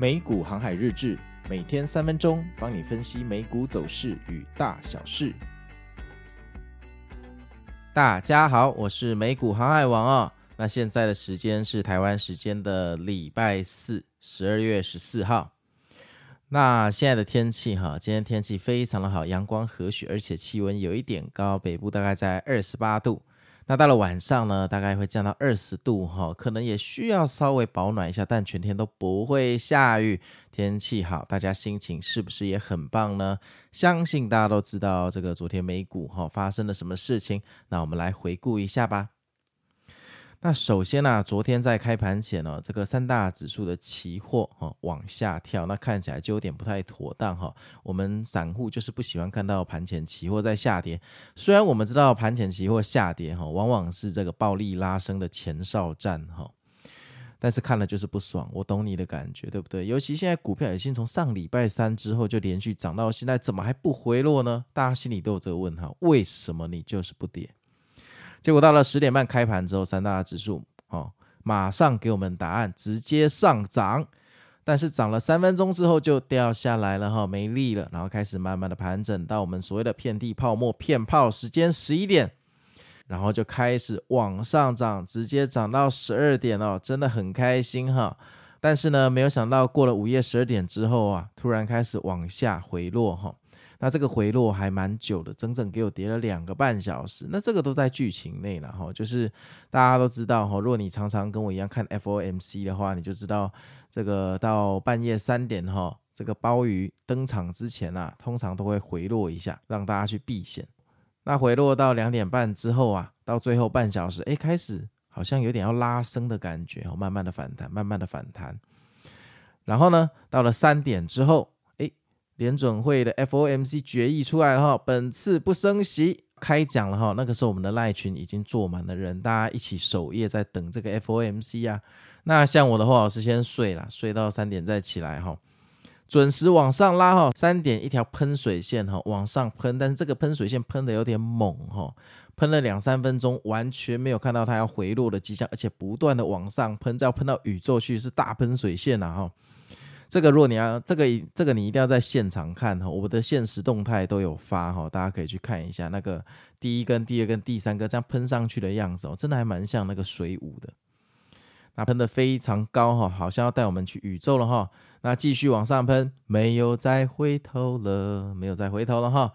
美股航海日志，每天三分钟，帮你分析美股走势与大小事。大家好，我是美股航海王哦。那现在的时间是台湾时间的礼拜四，十二月十四号。那现在的天气哈，今天天气非常的好，阳光和煦，而且气温有一点高，北部大概在二十八度。那到了晚上呢，大概会降到二十度哈，可能也需要稍微保暖一下，但全天都不会下雨，天气好，大家心情是不是也很棒呢？相信大家都知道这个昨天美股哈发生了什么事情，那我们来回顾一下吧。那首先呢、昨天在开盘前呢、哦，这个三大指数的期货哈往下跳，那看起来就有点不太妥当哈。我们散户就是不喜欢看到盘前期货在下跌，虽然我们知道盘前期货下跌哈，往往是这个暴力拉升的前哨战哈，但是看了就是不爽。我懂你的感觉，对不对？尤其现在股票已经从上礼拜三之后就连续涨到现在，怎么还不回落呢？大家心里都有这个问号，为什么你就是不跌？结果到了十点半开盘之后，三大指数哦，马上给我们答案，直接上涨，但是涨了三分钟之后就掉下来了哈，没力了，然后开始慢慢的盘整到我们所谓的遍地泡沫骗炮时间十一点，然后就开始往上涨，直接涨到十二点哦，真的很开心哈。但是呢，没有想到过了午夜十二点之后啊，突然开始往下回落哈。那这个回落还蛮久的，整整给我跌了两个半小时。那这个都在剧情内了哈，就是大家都知道哈，如果你常常跟我一样看 FOMC 的话，你就知道这个到半夜三点哈，这个鲍鱼登场之前啊，通常都会回落一下，让大家去避险。那回落到两点半之后啊，到最后半小时，哎，开始好像有点要拉升的感觉哦，慢慢的反弹，慢慢的反弹。然后呢，到了三点之后。联准会的 FOMC 决议出来了哈，本次不升息，开讲了哈。那个时候我们的赖群已经坐满了人，大家一起守夜在等这个 FOMC 啊。那像我的话，我是先睡了，睡到三点再起来哈，准时往上拉哈。三点一条喷水线哈，往上喷，但是这个喷水线喷得有点猛哈，喷了两三分钟，完全没有看到它要回落的迹象，而且不断的往上喷，要喷到宇宙去，是大喷水线啊哈。这个如果你要这个这个你一定要在现场看哈，我的现实动态都有发哈，大家可以去看一下那个第一根、第二根、第三根这样喷上去的样子哦，真的还蛮像那个水舞的。那喷的非常高哈，好像要带我们去宇宙了哈。那继续往上喷，没有再回头了，没有再回头了哈。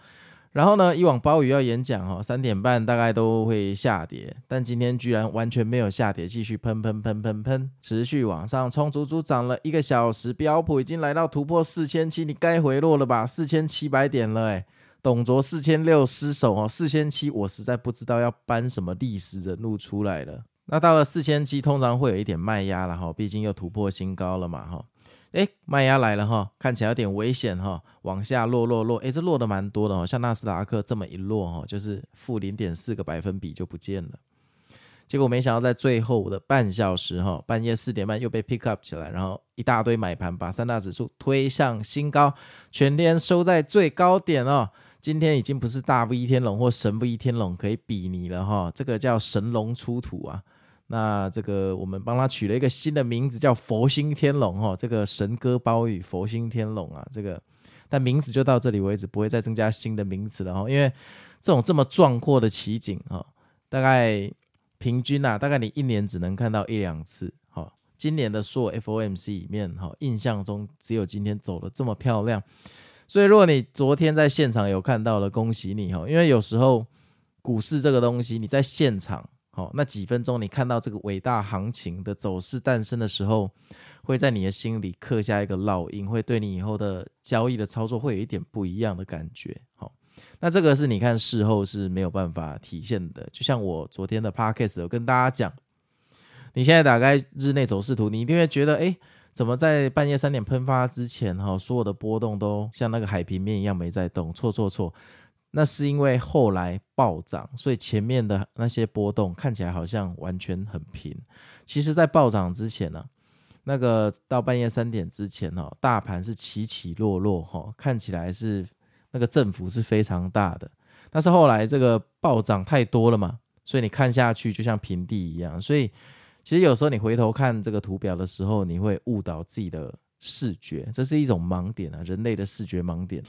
然后呢，以往鲍鱼要演讲哦，三点半大概都会下跌，但今天居然完全没有下跌，继续喷喷喷喷喷，持续往上冲，足足涨了一个小时，标普已经来到突破四千七，你该回落了吧？四千七百点了，哎，董卓四千六失守哦，四千七，我实在不知道要搬什么历史人物出来了。那到了四千七，通常会有一点卖压了哈，毕竟又突破新高了嘛哈。哎，卖压来了哈，看起来有点危险哈，往下落落落，哎，这落的蛮多的哦，像纳斯达克这么一落哈，就是负零点四个百分比就不见了。结果没想到在最后的半小时哈，半夜四点半又被 pick up 起来，然后一大堆买盘把三大指数推向新高，全天收在最高点哦。今天已经不是大 V 天龙或神 V 天龙可以比拟了哈，这个叫神龙出土啊。那这个我们帮他取了一个新的名字，叫佛心天龙哈，这个神鸽鲍鱼佛心天龙啊，这个但名字就到这里为止，不会再增加新的名词了哈，因为这种这么壮阔的奇景哈，大概平均啊，大概你一年只能看到一两次哈。今年的所有 FOMC 里面哈，印象中只有今天走的这么漂亮，所以如果你昨天在现场有看到了，恭喜你哈，因为有时候股市这个东西你在现场。好，那几分钟你看到这个伟大行情的走势诞生的时候，会在你的心里刻下一个烙印，会对你以后的交易的操作会有一点不一样的感觉。好，那这个是你看事后是没有办法体现的。就像我昨天的 podcast 有跟大家讲，你现在打开日内走势图，你一定会觉得，哎，怎么在半夜三点喷发之前，哈，所有的波动都像那个海平面一样没在动？错错错。那是因为后来暴涨，所以前面的那些波动看起来好像完全很平。其实，在暴涨之前呢、那个到半夜三点之前哦，大盘是起起落落哈，看起来是那个振幅是非常大的。但是后来这个暴涨太多了嘛，所以你看下去就像平地一样。所以其实有时候你回头看这个图表的时候，你会误导自己的视觉，这是一种盲点啊，人类的视觉盲点。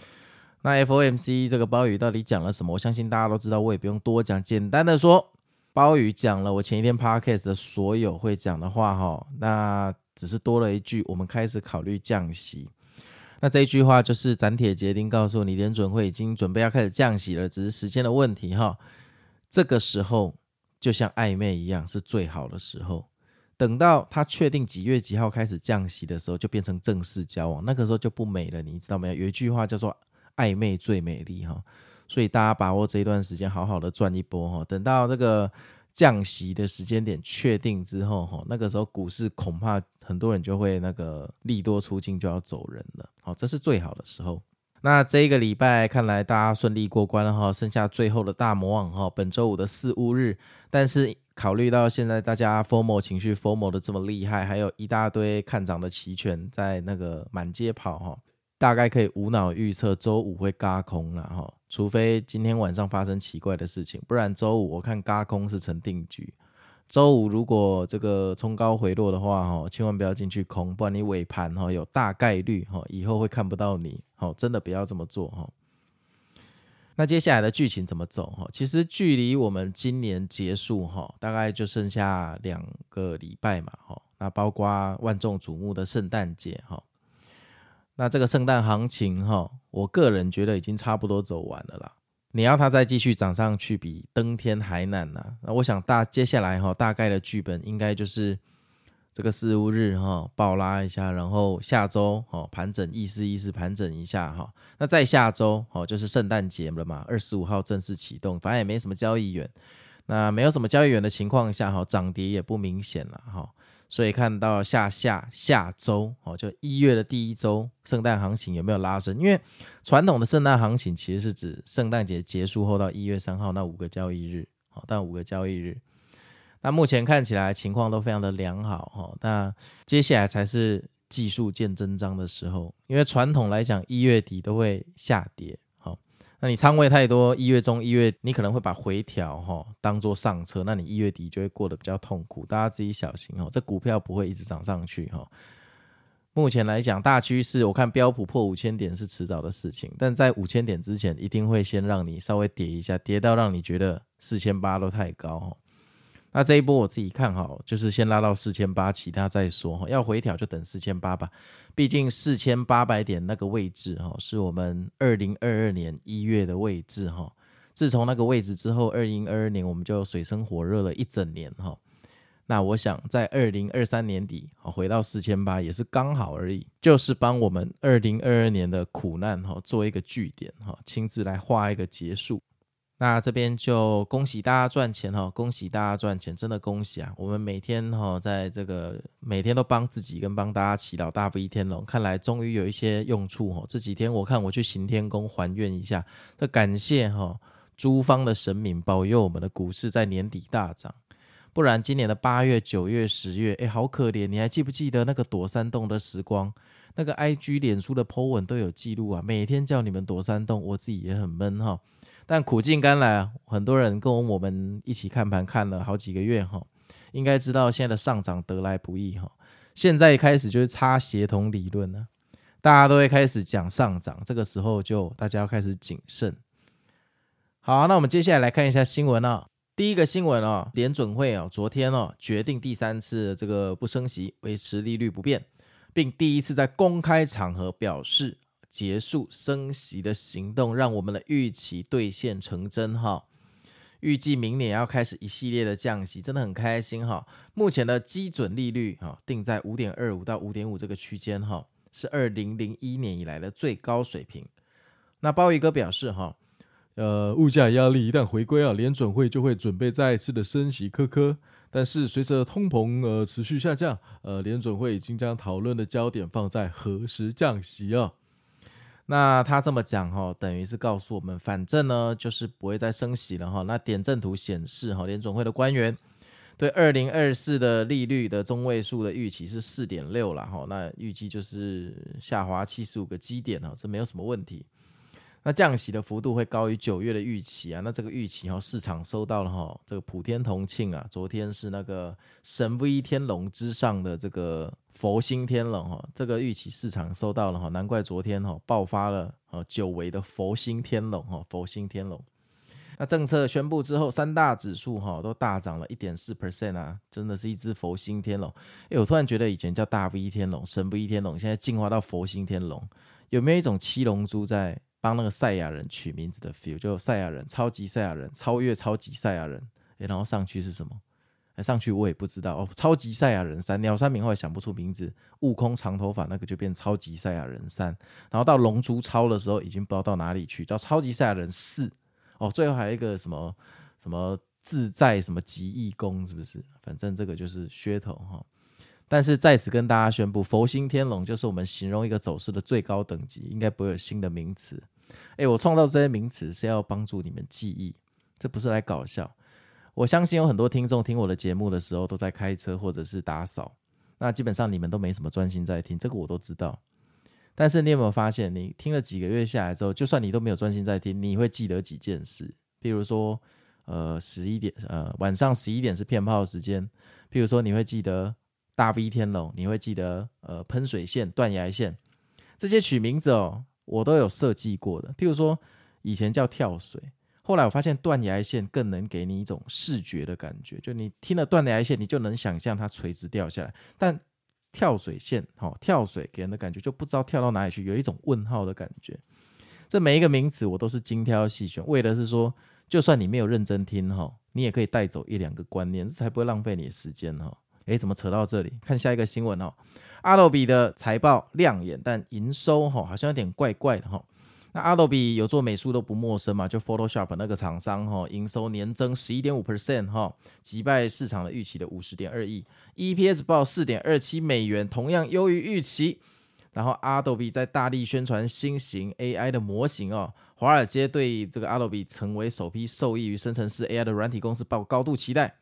那 FOMC 这个鲍宇到底讲了什么？我相信大家都知道，我也不用多讲。简单的说，鲍宇讲了我前一天 Podcast 的所有会讲的话哈，那只是多了一句，我们开始考虑降息。那这一句话就是斩铁截钉告诉你，联准会已经准备要开始降息了，只是时间的问题哈。这个时候就像暧昧一样，是最好的时候。等到他确定几月几号开始降息的时候，就变成正式交往，那个时候就不美了，你知道没有？有一句话叫做“暧昧最美丽”哈，所以大家把握这一段时间，好好的赚一波哈。等到这个降息的时间点确定之后哈，那个时候股市恐怕很多人就会那个利多出尽，就要走人了。好，这是最好的时候。那这一个礼拜看来大家顺利过关了哈，剩下最后的大魔王哈，本周五的四五日，但是。考虑到现在大家 FOMO 情绪 FOMO 的这么厉害，还有一大堆看涨的期权在那个满街跑哈，大概可以无脑预测周五会嘎空了哈，除非今天晚上发生奇怪的事情，不然周五我看嘎空是成定局。周五如果这个冲高回落的话哈，千万不要进去空，不然你尾盘哈有大概率哈以后会看不到你，好，真的不要这么做哈。那接下来的剧情怎么走哈？其实距离我们今年结束哈，大概就剩下两个礼拜嘛哈。那包括万众瞩目的圣诞节哈。那这个圣诞行情哈，我个人觉得已经差不多走完了啦。你要它再继续涨上去，比登天还难呐。那我想大接下来哈，大概的剧本应该就是。这个四五日哈，暴拉一下，然后下周哈盘整，意思意思盘整一下哈。那再下周哈就是圣诞节了嘛，二十五号正式启动，反正也没什么交易员。那没有什么交易员的情况下哈，涨跌也不明显了哈。所以看到下下下周哦，就一月的第一周，圣诞行情有没有拉升？因为传统的圣诞行情其实是指圣诞节结束后到一月三号那五个交易日，好，但五个交易日。那目前看起来情况都非常的良好哈，那接下来才是技术见真章的时候，因为传统来讲一月底都会下跌，那你仓位太多，一月中一月你可能会把回调哈当做上车，那你一月底就会过得比较痛苦，大家自己小心哦，这股票不会一直涨上去哈。目前来讲大趋势，我看标普破五千点是迟早的事情，但在五千点之前一定会先让你稍微跌一下，跌到让你觉得四千八都太高。那这一波我自己看好，就是先拉到四千八，其他再说哈。要回调就等四千八吧，毕竟四千八百点那个位置哈，是我们二零二二年一月的位置哈。自从那个位置之后，二零二二年我们就水深火热了一整年哈。那我想在二零二三年底回到四千八也是刚好而已，就是帮我们二零二二年的苦难哈做一个句点哈，亲自来画一个结束。那这边就恭喜大家赚钱哈，恭喜大家赚钱，真的恭喜啊！我们每天哈，在这个每天都帮自己跟帮大家祈祷大吉天龙，看来终于有一些用处哈。这几天我看我去行天宫还愿一下，这感谢哈诸方的神明保佑我们的股市在年底大涨，不然今年的八月、九月、十月，哎，好可怜！你还记不记得那个躲山洞的时光？那个 IG、脸书的 po 文都有记录啊，每天叫你们躲山洞，我自己也很闷哈。但苦尽甘来啊，很多人跟我们一起看盘看了好几个月哈，应该知道现在的上涨得来不易哈。现在一开始就是擦协同理论了，大家都会开始讲上涨，这个时候就大家要开始谨慎。好，那我们接下来来看一下新闻啊。第一个新闻啊，联准会啊昨天哦决定第三次这个不升息，维持利率不变，并第一次在公开场合表示。结束升息的行动，让我们的预期兑现成真哈。预计明年要开始一系列的降息，真的很开心哈。目前的基准利率哈定在五点二五到五点五这个区间哈，是二零零一年以来的最高水平。那鲍宇哥表示哈，呃，物价压力一旦回归啊，联准会就会准备再一次的升息，科科。但是随着通膨呃持续下降，呃，联准会已经将讨论的焦点放在何时降息啊。那他这么讲哈，等于是告诉我们，反正呢就是不会再升息了哈。那点阵图显示哈，联准会的官员对二零二四的利率的中位数的预期是四点六了哈。那预计就是下滑七十五个基点哈，这没有什么问题。那降息的幅度会高于九月的预期啊。那这个预期哈，市场收到了哈，这个普天同庆啊。昨天是那个神威天龙之上的这个佛心天龙哈，这个预期市场收到了哈，难怪昨天哈爆发了呃久违的佛心天龙哈，佛心天龙。那政策宣布之后，三大指数哈都大涨了一点四 percent 啊，真的是一只佛心天龙。哎，我突然觉得以前叫大 V 天龙、神 V 天龙，现在进化到佛心天龙，有没有一种七龙珠在帮那个赛亚人取名字的 feel？就赛亚人、超级赛亚人、超越超级赛亚人，哎，然后上去是什么？上去我也不知道哦，超级赛亚人三鸟山明后来想不出名字，悟空长头发那个就变超级赛亚人三，然后到龙珠超的时候已经不知道到哪里去，叫超级赛亚人四哦，最后还有一个什么什么自在什么极意功是不是？反正这个就是噱头哈。但是在此跟大家宣布，佛心天龙就是我们形容一个走势的最高等级，应该不会有新的名词。诶，我创造这些名词是要帮助你们记忆，这不是来搞笑。我相信有很多听众听我的节目的时候都在开车或者是打扫，那基本上你们都没什么专心在听，这个我都知道。但是你有没有发现，你听了几个月下来之后，就算你都没有专心在听，你会记得几件事？譬如说，呃，十一点，呃，晚上十一点是骗炮时间。譬如说，你会记得大 V 天龙，你会记得呃喷水线、断崖线这些取名字哦，我都有设计过的。譬如说，以前叫跳水。后来我发现断崖线更能给你一种视觉的感觉，就你听了断崖线，你就能想象它垂直掉下来。但跳水线，哦，跳水给人的感觉就不知道跳到哪里去，有一种问号的感觉。这每一个名词我都是精挑细选，为的是说，就算你没有认真听哈，你也可以带走一两个观念，这才不会浪费你的时间哈。诶，怎么扯到这里？看下一个新闻哦，阿斗比的财报亮眼，但营收哈好像有点怪怪的哈。那 Adobe 有做美术都不陌生嘛，就 Photoshop 那个厂商哈，营收年增十一点五 percent 哈，击败市场的预期的五十点二亿，EPS 报四点二七美元，同样优于预期。然后 Adobe 在大力宣传新型 AI 的模型哦，华尔街对这个 Adobe 成为首批受益于生成式 AI 的软体公司抱高度期待。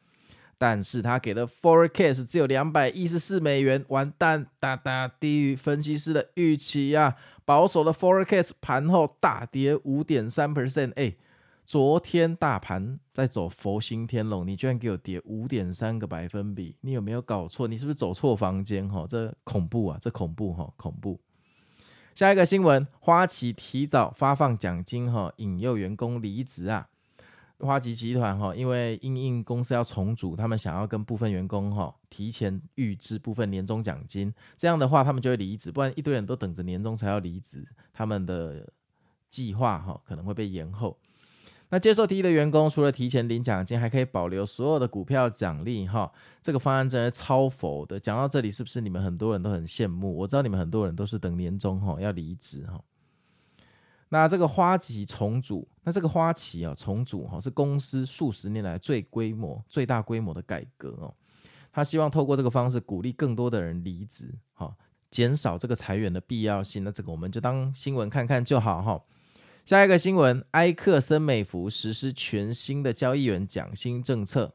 但是他给的 forecast 只有两百一十四美元，完蛋，大大低于分析师的预期呀、啊！保守的 forecast 盘后大跌五点三 percent，哎，昨天大盘在走佛心天龙，你居然给我跌五点三个百分比，你有没有搞错？你是不是走错房间？哈，这恐怖啊，这恐怖哈，恐怖！下一个新闻，花旗提早发放奖金，哈，引诱员工离职啊。花旗集团哈，因为因应公司要重组，他们想要跟部分员工哈提前预支部分年终奖金，这样的话他们就会离职，不然一堆人都等着年终才要离职，他们的计划哈可能会被延后。那接受提议的员工除了提前领奖金，还可以保留所有的股票奖励哈。这个方案真的超佛的。讲到这里，是不是你们很多人都很羡慕？我知道你们很多人都是等年终哈要离职哈。那这个花旗重组，那这个花旗啊重组哈是公司数十年来最规模、最大规模的改革哦。他希望透过这个方式鼓励更多的人离职，哈，减少这个裁员的必要性。那这个我们就当新闻看看就好哈。下一个新闻，埃克森美孚实施全新的交易员奖金政策，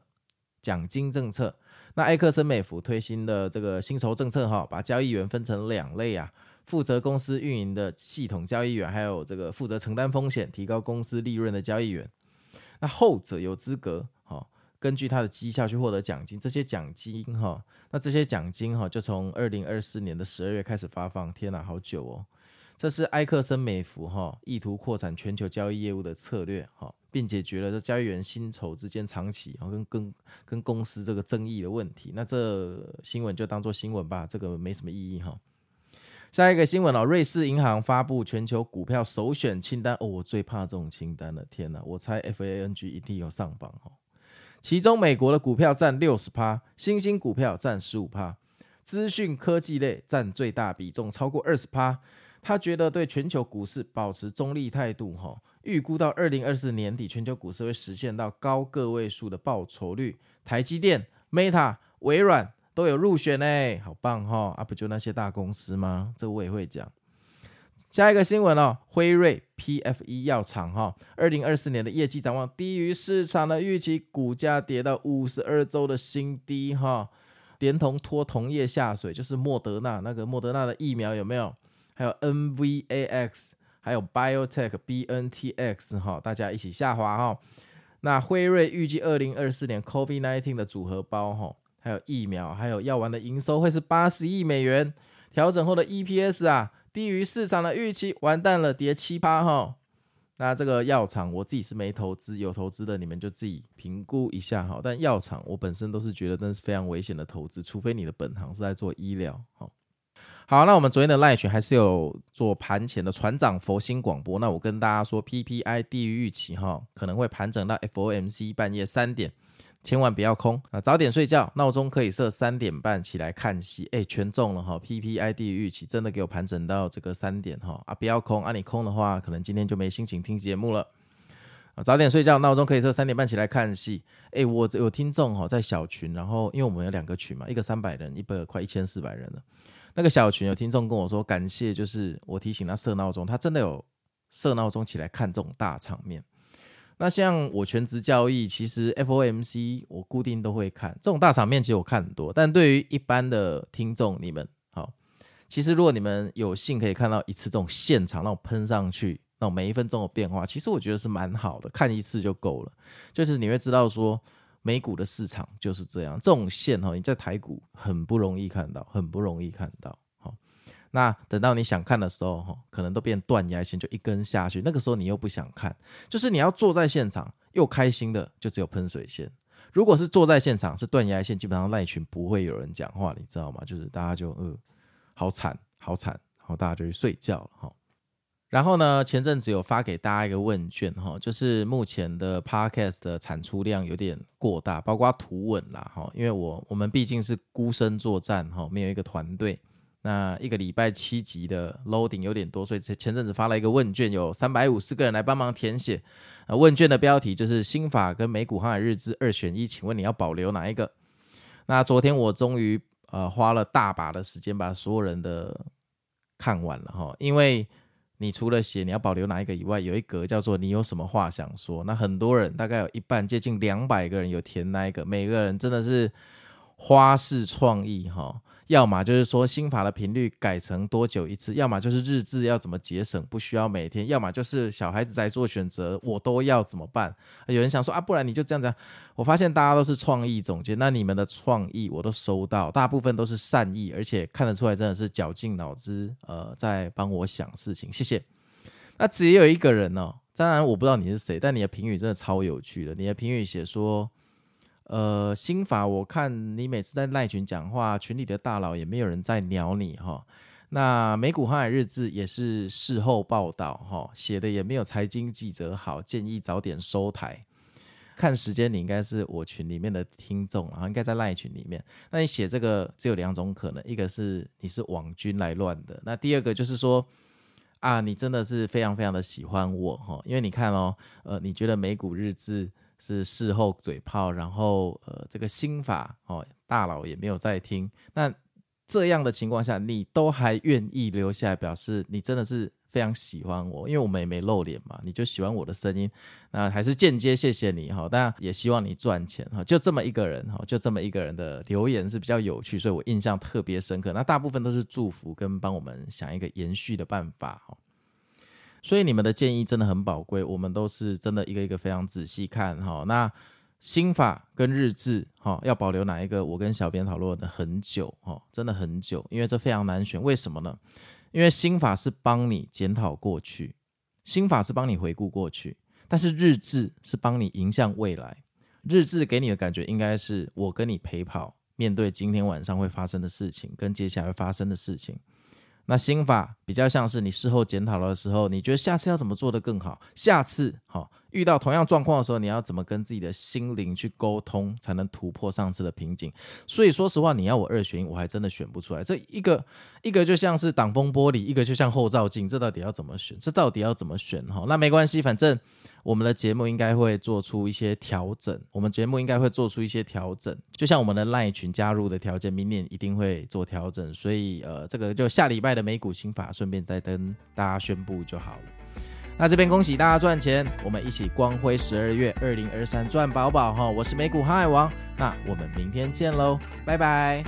奖金政策。那埃克森美孚推新的这个薪酬政策哈，把交易员分成两类啊。负责公司运营的系统交易员，还有这个负责承担风险、提高公司利润的交易员。那后者有资格哈，根据他的绩效去获得奖金。这些奖金哈，那这些奖金哈，就从二零二四年的十二月开始发放。天哪，好久哦！这是埃克森美孚哈意图扩展全球交易业务的策略哈，并解决了这交易员薪酬之间长期啊跟跟跟公司这个争议的问题。那这新闻就当做新闻吧，这个没什么意义哈。下一个新闻哦，瑞士银行发布全球股票首选清单哦，我最怕这种清单了，天哪！我猜 FANG 一定有上榜哦。其中美国的股票占六十趴，新兴股票占十五趴，资讯科技类占最大比重，超过二十趴。他觉得对全球股市保持中立态度哈，预估到二零二四年底，全球股市会实现到高个位数的报酬率。台积电、Meta、微软。都有入选呢，好棒哈！啊，不就那些大公司吗？这我也会讲。下一个新闻哦，辉瑞 PFE 药厂哈，二零二四年的业绩展望低于市场的预期，股价跌到五十二周的新低哈，连同拖同业下水，就是莫德纳那个莫德纳的疫苗有没有？还有 NVAX，还有 Biotech BNTX 哈，大家一起下滑哈。那辉瑞预计二零二四年 COVID-19 的组合包哈。还有疫苗，还有药丸的营收会是八十亿美元，调整后的 EPS 啊低于市场的预期，完蛋了，跌七八哈。那这个药厂我自己是没投资，有投资的你们就自己评估一下哈。但药厂我本身都是觉得那是非常危险的投资，除非你的本行是在做医疗哈。好，那我们昨天的赖群还是有做盘前的船长佛心广播。那我跟大家说，PPI 低于预期哈，可能会盘整到 FOMC 半夜三点，千万不要空啊，早点睡觉，闹钟可以设三点半起来看戏。哎，全中了哈！PPID 预期，真的给我盘整到这个三点哈啊，不要空啊，你空的话，可能今天就没心情听节目了啊，早点睡觉，闹钟可以设三点半起来看戏。哎，我有听众哈在小群，然后因为我们有两个群嘛，一个三百人，一个快一千四百人了。那个小群有听众跟我说，感谢，就是我提醒他设闹钟，他真的有设闹钟起来看这种大场面。那像我全职交易，其实 FOMC 我固定都会看这种大场面，其实我看很多。但对于一般的听众，你们好，其实如果你们有幸可以看到一次这种现场那种喷上去，那种每一分钟的变化，其实我觉得是蛮好的，看一次就够了。就是你会知道说。美股的市场就是这样，这种线哈，你在台股很不容易看到，很不容易看到。那等到你想看的时候哈，可能都变断崖线，就一根下去。那个时候你又不想看，就是你要坐在现场又开心的，就只有喷水线。如果是坐在现场是断崖线，基本上赖群不会有人讲话，你知道吗？就是大家就呃，好惨，好惨，然后大家就去睡觉了哈。然后呢，前阵子有发给大家一个问卷哈，就是目前的 Podcast 的产出量有点过大，包括图文啦哈，因为我我们毕竟是孤身作战哈，没有一个团队，那一个礼拜七集的 loading 有点多，所以前前阵子发了一个问卷，有三百五十个人来帮忙填写。啊，问卷的标题就是新法跟美股航海日志二选一，请问你要保留哪一个？那昨天我终于呃花了大把的时间把所有人的看完了哈，因为。你除了写你要保留哪一个以外，有一格叫做你有什么话想说。那很多人大概有一半接近两百个人有填那一个，每个人真的是花式创意哈。要么就是说心法的频率改成多久一次，要么就是日志要怎么节省，不需要每天，要么就是小孩子在做选择，我都要怎么办？有人想说啊，不然你就这样子。我发现大家都是创意总监，那你们的创意我都收到，大部分都是善意，而且看得出来真的是绞尽脑汁，呃，在帮我想事情。谢谢。那只有一个人哦，当然我不知道你是谁，但你的评语真的超有趣的。你的评语写说。呃，心法我看你每次在赖群讲话，群里的大佬也没有人在鸟你哈。那美股航海日志也是事后报道哈，写的也没有财经记者好，建议早点收台。看时间，你应该是我群里面的听众，然后应该在赖群里面。那你写这个只有两种可能，一个是你是网军来乱的，那第二个就是说啊，你真的是非常非常的喜欢我哈，因为你看哦，呃，你觉得美股日志。是事后嘴炮，然后呃，这个心法哦，大佬也没有在听。那这样的情况下，你都还愿意留下来，表示你真的是非常喜欢我，因为我们也没露脸嘛，你就喜欢我的声音。那还是间接谢谢你哈，当然也希望你赚钱哈。就这么一个人哈，就这么一个人的留言是比较有趣，所以我印象特别深刻。那大部分都是祝福跟帮我们想一个延续的办法哈。所以你们的建议真的很宝贵，我们都是真的一个一个非常仔细看哈。那心法跟日志哈，要保留哪一个？我跟小编讨论了很久哈，真的很久，因为这非常难选。为什么呢？因为心法是帮你检讨过去，心法是帮你回顾过去，但是日志是帮你迎向未来。日志给你的感觉应该是我跟你陪跑，面对今天晚上会发生的事情，跟接下来会发生的事情。那心法比较像是你事后检讨的时候，你觉得下次要怎么做得更好？下次好。遇到同样状况的时候，你要怎么跟自己的心灵去沟通，才能突破上次的瓶颈？所以说实话，你要我二选一，我还真的选不出来。这一个一个就像是挡风玻璃，一个就像后照镜，这到底要怎么选？这到底要怎么选？哈，那没关系，反正我们的节目应该会做出一些调整。我们节目应该会做出一些调整，就像我们的 LINE 群加入的条件，明年一定会做调整。所以呃，这个就下礼拜的美股心法，顺便再跟大家宣布就好了。那这边恭喜大家赚钱，我们一起光辉十二月二零二三赚饱饱哈！我是美股航海王，那我们明天见喽，拜拜。